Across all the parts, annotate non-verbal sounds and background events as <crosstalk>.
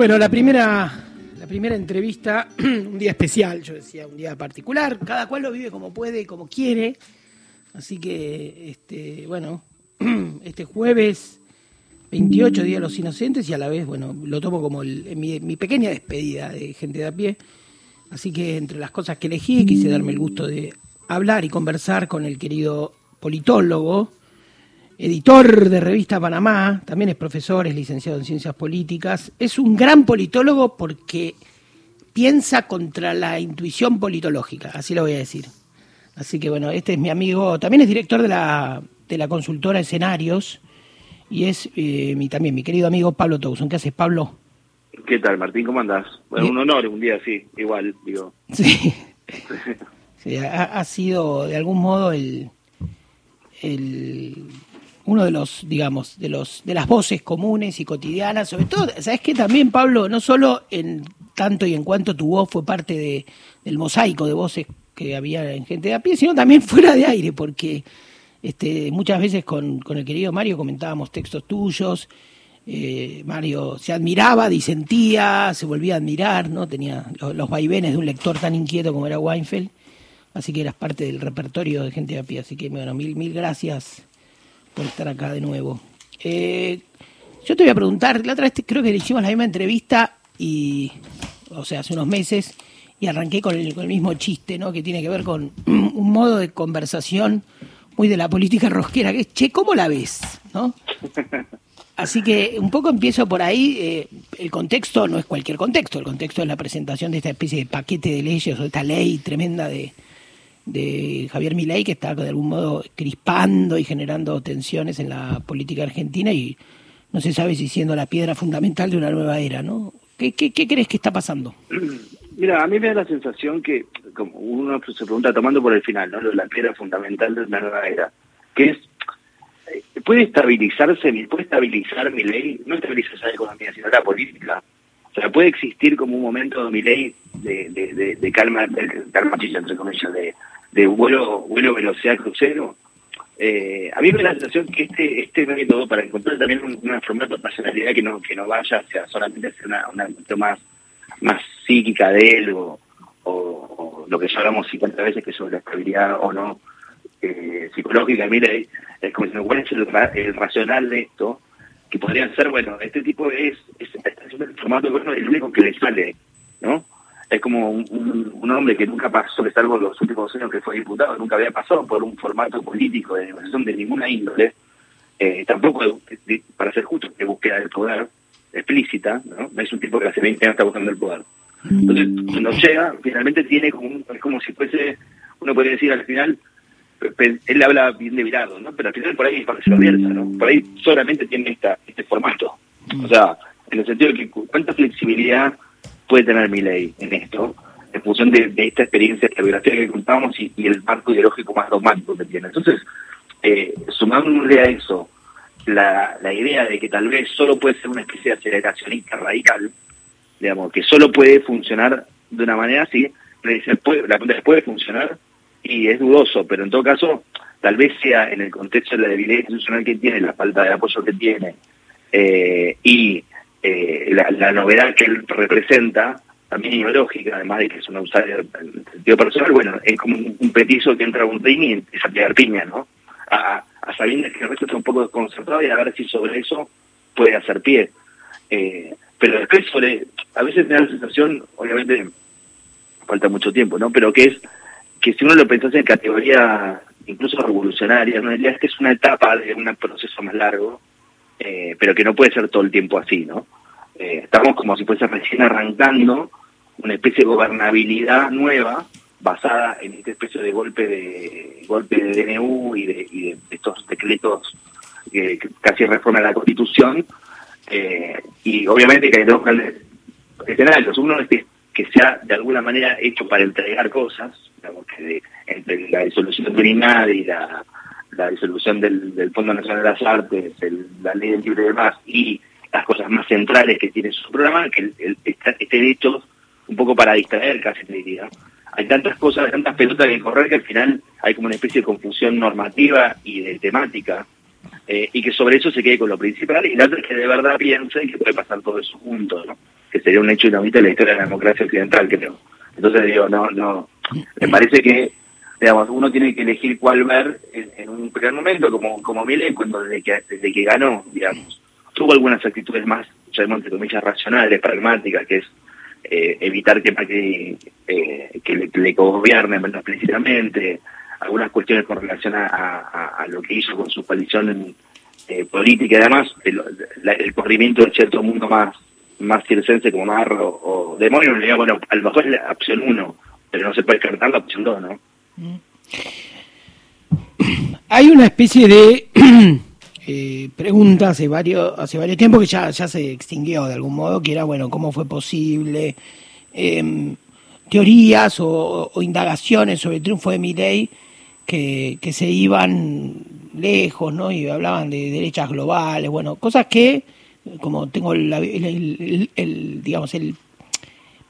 Bueno, la primera, la primera entrevista, <clears throat> un día especial, yo decía, un día particular, cada cual lo vive como puede como quiere. Así que, este, bueno, <clears throat> este jueves 28 Día de los Inocentes y a la vez, bueno, lo tomo como mi, mi, pequeña despedida de gente de a pie. Así que entre las cosas que elegí, quise darme el gusto de hablar y conversar con el querido politólogo, editor de Revista Panamá, también es profesor, es licenciado en Ciencias Políticas. Es un gran politólogo porque piensa contra la intuición politológica, así lo voy a decir. Así que bueno, este es mi amigo, también es director de la, de la consultora Escenarios y es eh, mi, también mi querido amigo Pablo Towson. ¿Qué haces, Pablo? ¿Qué tal, Martín? ¿Cómo andás? Bueno, un honor un día así, igual, digo. Sí. <laughs> sí ha, sido de algún modo el, el uno de los, digamos, de los de las voces comunes y cotidianas, sobre todo, sabes que también Pablo, no solo en tanto y en cuanto tu voz fue parte de, del mosaico de voces que había en gente de a pie, sino también <laughs> fuera de aire, porque este, muchas veces con, con el querido Mario comentábamos textos tuyos, eh, Mario se admiraba, disentía, se volvía a admirar, ¿no? Tenía los, vaivenes de un lector tan inquieto como era Weinfeld, así que eras parte del repertorio de gente de a pie, así que bueno, mil, mil gracias por estar acá de nuevo. Eh, yo te voy a preguntar, la otra vez creo que le hicimos la misma entrevista y, o sea, hace unos meses, y arranqué con el, con el mismo chiste, ¿no? Que tiene que ver con <clears throat> un modo de conversación muy de la política rosquera, que es, che, ¿cómo la ves? ¿No? <laughs> Así que un poco empiezo por ahí. Eh, el contexto no es cualquier contexto, el contexto es la presentación de esta especie de paquete de leyes o de esta ley tremenda de, de Javier Milei que está de algún modo crispando y generando tensiones en la política argentina y no se sabe si siendo la piedra fundamental de una nueva era, ¿no? ¿Qué, qué, qué crees que está pasando? <clears throat> Mira, a mí me da la sensación que, como uno se pregunta tomando por el final, ¿no? La piedra fundamental de una nueva era, que es, eh, ¿puede estabilizarse, puede estabilizar mi ley? No estabilizar la economía, sino la política. O sea, puede existir como un momento de mi ley de, de, de, calma, de calma chilla, entre comillas, de, de vuelo, vuelo velocidad crucero. Eh, a mí me da la sensación que este este método para encontrar también una formato de personalidad que no que no vaya hacia solamente ser una, una más más psíquica de él o, lo que ya hablamos 50 veces que sobre la estabilidad o no eh, psicológica, mire, es como me cuál es el, el, racional de esto, que podrían ser, bueno, este tipo es, es, el formato bueno, el único que le sale, ¿no? Es como un, un, hombre que nunca pasó, que salvo los últimos años que fue diputado, nunca había pasado por un formato político de negociación de ninguna índole, eh, tampoco, para ser justo, de búsqueda del poder, explícita, ¿no? Es un tipo que hace 20 años está buscando el poder. Entonces, cuando llega, finalmente tiene como es como si fuese, uno podría decir al final, él habla bien de Virado, ¿no? Pero al final por ahí es viceversa, ¿no? Por ahí solamente tiene esta, este formato. O sea, en el sentido de que cuánta flexibilidad puede tener mi ley en esto, en función de, esta experiencia, esta biografía que contamos y, el marco ideológico más dogmático que tiene. Entonces, eh, sumándole a eso, la, la idea de que tal vez solo puede ser una especie de aceleracionista radical, digamos, que solo puede funcionar de una manera así, puede, la pregunta puede funcionar y es dudoso, pero en todo caso, tal vez sea en el contexto de la debilidad institucional que tiene, la falta de apoyo que tiene eh, y eh, la, novedad que él representa, también ideológica, además de que es un usuario en sentido personal, bueno, es como un, petizo que entra a un ring y empieza a pegar piña, ¿no? A, a sabiendas que el resto está un poco desconcertado y a ver si sobre eso puede hacer pie. Eh, pero después sobre, a veces me da la sensación, obviamente falta mucho tiempo, ¿no? Pero que es que si uno lo pensase en categoría incluso revolucionaria, ¿no? diría que es una etapa de un proceso más largo, eh, pero que no puede ser todo el tiempo así, ¿no? Eh, estamos como si fuese recién arrancando una especie de gobernabilidad nueva basada en esta especie de golpe de golpe de DNU y de, y de estos decretos que, casi reforman la Constitución eh, y obviamente que hay dos escenarios uno es que, que sea de alguna manera hecho para entregar cosas digamos que entre la disolución del INAD y la, la disolución del, del, Fondo Nacional de las Artes la ley del libre de más y las cosas más centrales que tiene su programa que el, estén hechos un poco para distraer casi te diría hay tantas cosas, tantas pelotas que correr que al final hay como una especie de confusión normativa y de temática, eh, y que sobre eso se quede con lo principal, y la otra es que de verdad piensen que puede pasar todo eso junto, ¿no? que sería un hecho inaudito en la historia de la democracia occidental, creo. Entonces digo, no, no, me parece que digamos, uno tiene que elegir cuál ver en, un primer momento, como, como Milei, cuando desde que, desde que ganó, digamos, tuvo algunas actitudes más, entre comillas, racionales, pragmáticas, que es eh, evitar que, eh, que le, le gobierne menos explícitamente, algunas cuestiones con relación a, lo que hizo con su coalición eh, política. Y además el, corrimiento de cierto mundo más más circense como Marro o Demonio, le digo, bueno, a lo mejor es la opción uno, pero no se puede descartar la opción dos, ¿no? <clears throat> Hay una especie de <clears throat> eh, pregunta hace varios, hace varios tiempos que ya, se extinguió de algún modo, que era, bueno, ¿cómo fue posible? Em, teorías o, indagaciones sobre el triunfo de Milei que, que se iban lejos, ¿no? Y hablaban de derechas globales, bueno, cosas que, como tengo el digamos, el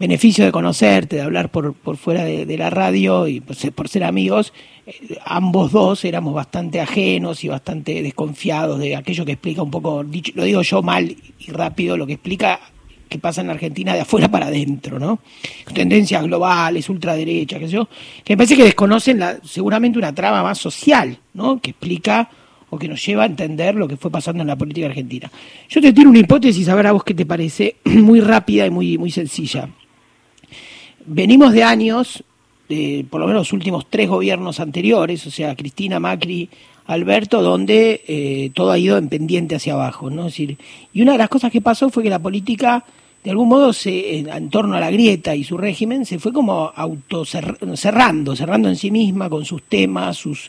beneficio de conocerte, de hablar por, por fuera de, la radio y por ser, amigos, eh, ambos dos éramos bastante ajenos y bastante desconfiados de aquello que explica un poco, lo digo yo mal y rápido, lo que explica que pasa en Argentina de afuera para adentro, ¿no? Tendencias globales, ultraderecha, qué sé yo, que me parece que desconocen la, seguramente una trama más social, ¿no? Que explica o que nos lleva a entender lo que fue pasando en la política argentina. Yo te tiro una hipótesis, a ver a vos qué te parece, <clears throat> muy rápida y muy, muy sencilla venimos de años, de, por lo menos los últimos tres gobiernos anteriores, o sea, Cristina, Macri, Alberto, donde eh, todo ha ido en pendiente hacia abajo, ¿no? Es decir, y una de las cosas que pasó fue que la política, de algún modo, se, en, torno a la grieta y su régimen, se fue como auto cerrando, en sí misma con sus temas, sus,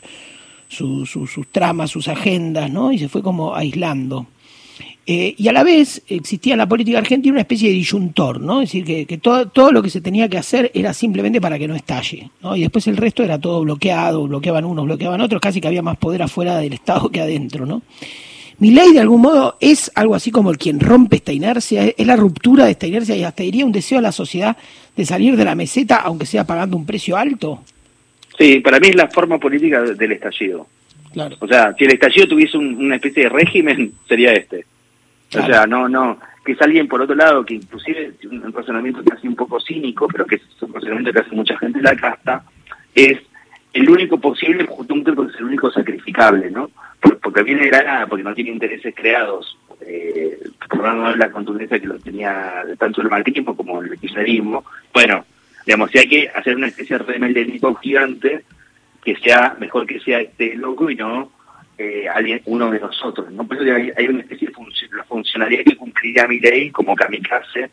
sus, sus tramas, sus agendas, ¿no? Y se fue como aislando. Eh, y a la vez existía en la política argentina una especie de disyuntor, ¿no? Es decir, que, todo, todo, lo que se tenía que hacer era simplemente para que no estalle, ¿no? Y después el resto era todo bloqueado, bloqueaban unos, bloqueaban otros, casi que había más poder afuera del Estado que adentro, ¿no? Mi ley, de algún modo, es algo así como el quien rompe esta inercia, es la ruptura de esta inercia y hasta diría un deseo a la sociedad de salir de la meseta, aunque sea pagando un precio alto. Sí, para mí es la forma política del estallido. Claro. O sea, si el estallido tuviese una especie de régimen, sería este o sea, no, no, que es alguien por otro lado que inclusive un razonamiento casi un poco cínico, pero que es un razonamiento que hace mucha gente en la casta, es el único posible justamente porque es el único sacrificable, ¿no? Porque viene de la nada, porque no tiene intereses creados, eh, por no la contundencia que lo tenía tanto el marxismo como el kirchnerismo. Bueno, digamos, si hay que hacer una especie de remedio gigante, que sea mejor que sea este loco y no eh, alguien, uno de nosotros. ¿no? Por eso hay, una especie de funcionalidad que cumpliría mi ley como kamikaze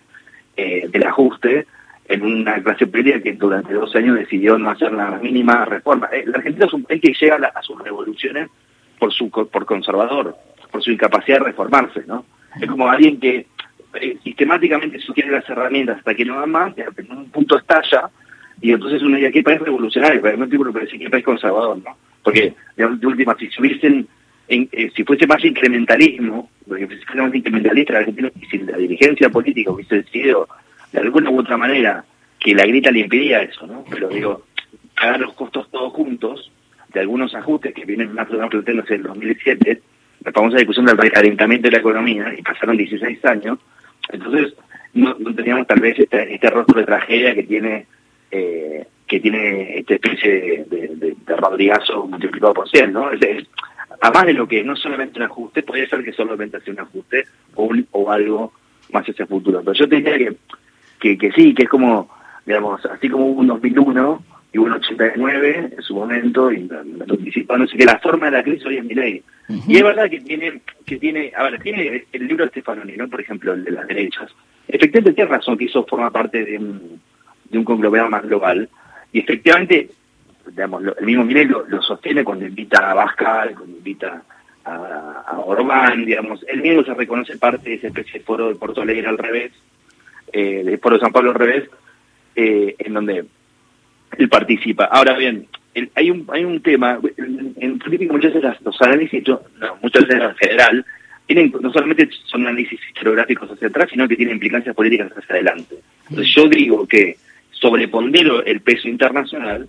eh, del ajuste en una clase política que durante dos años decidió no hacer la mínima reforma. Eh, la Argentina es un país que llega a, sus revoluciones por su por conservador, por su incapacidad de reformarse, ¿no? Es como alguien que eh, sistemáticamente sugiere las herramientas hasta que no va más, en un punto estalla, y entonces uno dice, ¿qué país revolucionario? Pero no tipo, pero ¿qué país conservador, no? Porque, de, última, si hubiesen, eh, si fuese más incrementalismo, porque si fuese más incrementalista y si la dirigencia política hubiese decidido de alguna u otra manera que la grita le impedía eso, ¿no? Pero digo, pagar los costos todos juntos, de algunos ajustes que vienen más o menos planteándose en el 2007, la famosa discusión del recalentamiento de la economía, y pasaron 16 años, entonces no, teníamos tal vez este, este rostro de tragedia que tiene eh, que tiene esta especie de, de, de Rodrigazo multiplicado por 100, ¿no? Es, además de lo que no solamente un ajuste, podría ser que solamente sea un ajuste o, un, o algo más hacia el futuro. Pero yo te diría que, que, que sí, que es como, digamos, así como hubo un 2001 y hubo un 89 en su momento, y no sé que la forma de la crisis hoy es mi ley. Y es verdad que tiene, que tiene, a ver, tiene el libro de Stefanoni, ¿no? Por ejemplo, el de las derechas. Efectivamente tiene razón que eso forma parte de un, de un conglomerado más global, y efectivamente, digamos, el mismo Milei lo, sostiene cuando invita a Bascal, cuando invita a, a, Orbán, digamos, él mismo se reconoce parte de ese especie de foro de Porto Alegre al revés, eh, de foro de San Pablo al revés, eh, en donde él participa. Ahora bien, hay un hay un tema, en, política muchas veces los análisis, no, muchas veces en general, tienen, no solamente son análisis historiográficos hacia atrás, sino que tienen implicancias políticas hacia adelante. Entonces yo digo que sobrepondero el peso internacional,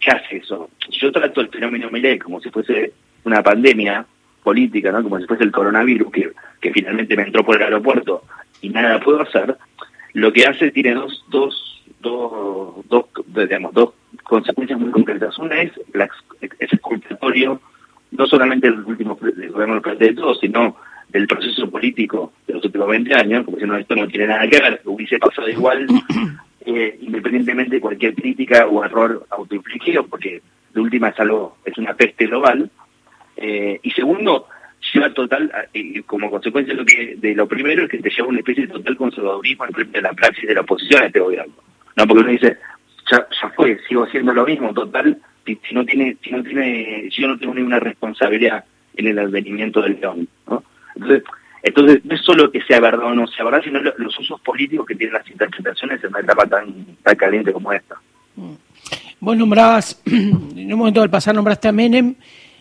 ¿qué hace eso? Yo trato el fenómeno Milei como si fuese una pandemia política, ¿no? como si fuese el coronavirus que, finalmente me entró por el aeropuerto y nada puedo hacer, lo que hace tiene dos, dos, dos, dos, digamos, dos consecuencias muy concretas. Una es la, es exculpatorio no solamente del último gobierno de todos, sino del proceso político de los últimos 20 años, como si esto no tiene nada que ver, hubiese pasado igual, eh, independientemente de cualquier crítica o error autoinfligido, porque de última es algo, es una peste global. Eh, y segundo, lleva total, eh, como consecuencia de lo, que, de lo primero, es que te lleva una especie de total conservadurismo en de la praxis de la oposición a este gobierno. No, porque uno dice, ya, ya fue, sigo haciendo lo mismo, total, si, no tiene, si no tiene, si yo no tengo ninguna responsabilidad en el advenimiento del león, ¿no? Entonces, entonces no es solo que sea verdad o no sea verdad, sino los usos políticos que tienen las interpretaciones en una etapa tan, tan caliente como esta. Mm. Vos nombrabas, <clears throat> en un momento del pasar nombraste a Menem,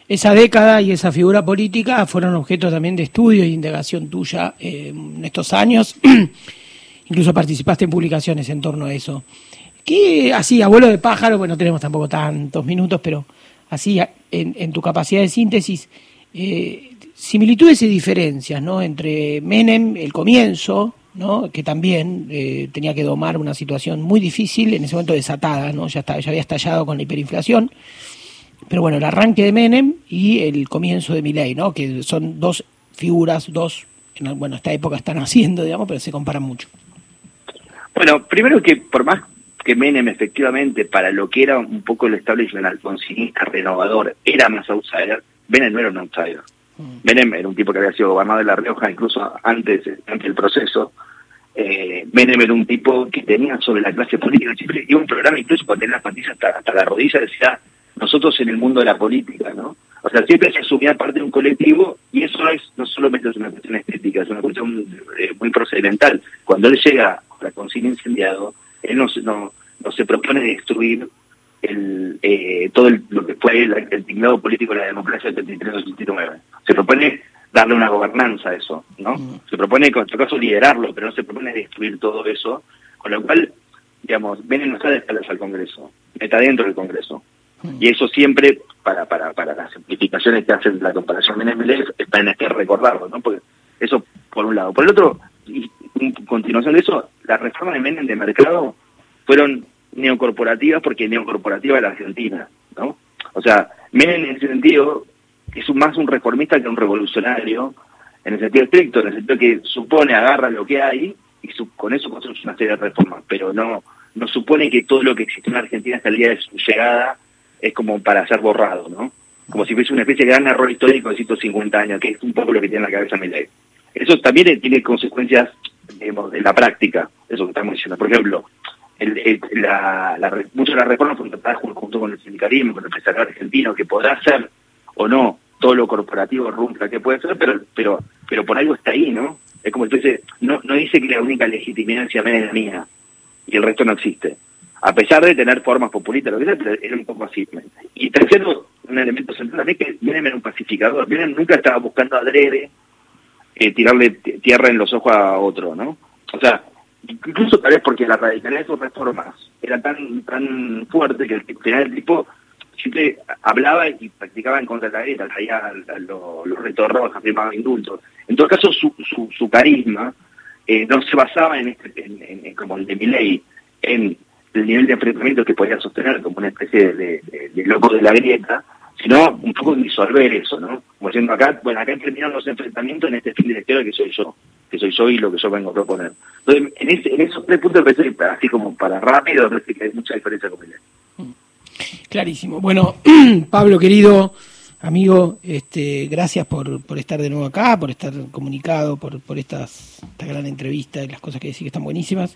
esa década y esa figura política fueron objeto también de estudio e indagación tuya eh, en estos años. <clears throat> Incluso participaste en publicaciones en torno a eso. ¿Qué así, abuelo de pájaro? Bueno, no tenemos tampoco tantos minutos, pero así, en, en tu capacidad de síntesis, eh, similitudes y diferencias, ¿no? Entre Menem, el comienzo, ¿no? Que también eh, tenía que domar una situación muy difícil, en ese momento desatada, ¿no? Ya, ya había estallado con la hiperinflación. Pero bueno, el arranque de Menem y el comienzo de Milei, ¿no? Que son dos figuras, dos, en, bueno, esta época están <laughs> haciendo, digamos, pero se comparan mucho. Bueno, primero que por más que Menem efectivamente, para lo que era un poco el establishment alfonsinista renovador, era más outsider, Menem no era un outsider. Mm. Menem era un tipo que había sido gobernador de La Rioja incluso antes, antes del proceso. Eh, Menem era un tipo que tenía sobre la clase política siempre y un programa incluso cuando tenía las patillas hasta, hasta la rodilla decía nosotros en el mundo de la política, ¿no? O sea, siempre se asumía parte de un colectivo y eso no es no solamente es una cuestión estética, es una cuestión eh, muy procedimental. Cuando él llega a la consigna incendiado, él no, no, no se propone destruir el, eh, todo lo que fue el, el político de la democracia del 73-79. Se propone darle una gobernanza a eso, ¿no? Mm. Se propone, en todo caso, liderarlo, pero no se propone destruir todo eso, con lo cual, digamos, ven no está de espaldas al Congreso, está dentro del Congreso. Mm. Y eso siempre, para, para, para las simplificaciones que hacen la comparación MLF, es para que recordarlo, ¿no? Porque eso, por un lado. Por el otro, y en continuación de eso, la reforma de Menem de mercado fueron neocorporativas porque neocorporativa es la Argentina, ¿no? O sea, Menem en ese sentido es más un reformista que un revolucionario, en el sentido estricto, en el sentido que supone, agarra lo que hay y con eso construye una serie de reformas, pero no, no supone que todo lo que existe en Argentina hasta el día de su llegada es como para ser borrado, ¿no? Como si fuese una especie de gran error histórico de 150 años, que es un poco lo que tiene en la cabeza Milei. Eso también tiene consecuencias digamos, en la práctica, eso que estamos diciendo. Por ejemplo, el, la, la, muchas de las reformas fueron tratadas junto con el sindicalismo, con el empresariado argentino, que podrá ser o no todo lo corporativo rumpa que puede ser, pero pero pero por algo está ahí, ¿no? Es como entonces no no dice que la única legitimidad es la mía y el resto no existe. A pesar de tener formas populistas, lo que sea, era un poco así. Y tercero, un elemento central es que Menem era un pacificador. Menem nunca estaba buscando adrede eh, tirarle tierra en los ojos a otro, ¿no? O sea, incluso tal vez porque la radicalidad de sus reformas era tan tan fuerte que el, final el tipo siempre hablaba y practicaba en contra de la guerra, traía los, los retornos, afirmaba indultos. En todo caso, su, su, su carisma eh, no se basaba en, este, en, como el de Milley, en el nivel de enfrentamiento que podía sostener como una especie de, loco de la grieta, sino un poco disolver eso, ¿no? Como diciendo acá, bueno, acá terminaron los enfrentamientos en este fin de historia que soy yo que soy yo y lo que yo vengo a proponer. Entonces, en, ese, en esos tres puntos, así como para rápido, parece que hay mucha diferencia con. Mm. Clarísimo. Bueno, <clears throat> Pablo, querido amigo, este, gracias por, por estar de nuevo acá, por estar comunicado, por, por estas, esta gran entrevista y las cosas que decís que están buenísimas.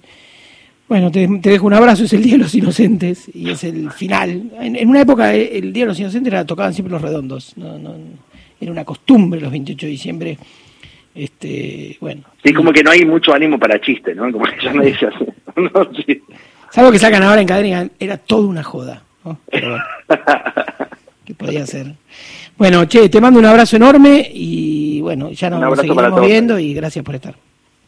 Bueno, te, dejo un abrazo, es el Día de los Inocentes y es el final. En, una época eh, el Día de los Inocentes era, tocaban siempre los redondos, no, no, era una costumbre los 28 de diciembre este, bueno. Sí, como que no hay mucho ánimo para chiste, ¿no? Como que ya así. <laughs> no, sí. Salvo que sacan ahora en cadena, era toda una joda. <laughs> ¿Qué podía ser? Bueno, che, te mando un abrazo enorme y bueno, ya nos seguimos viendo y gracias por estar.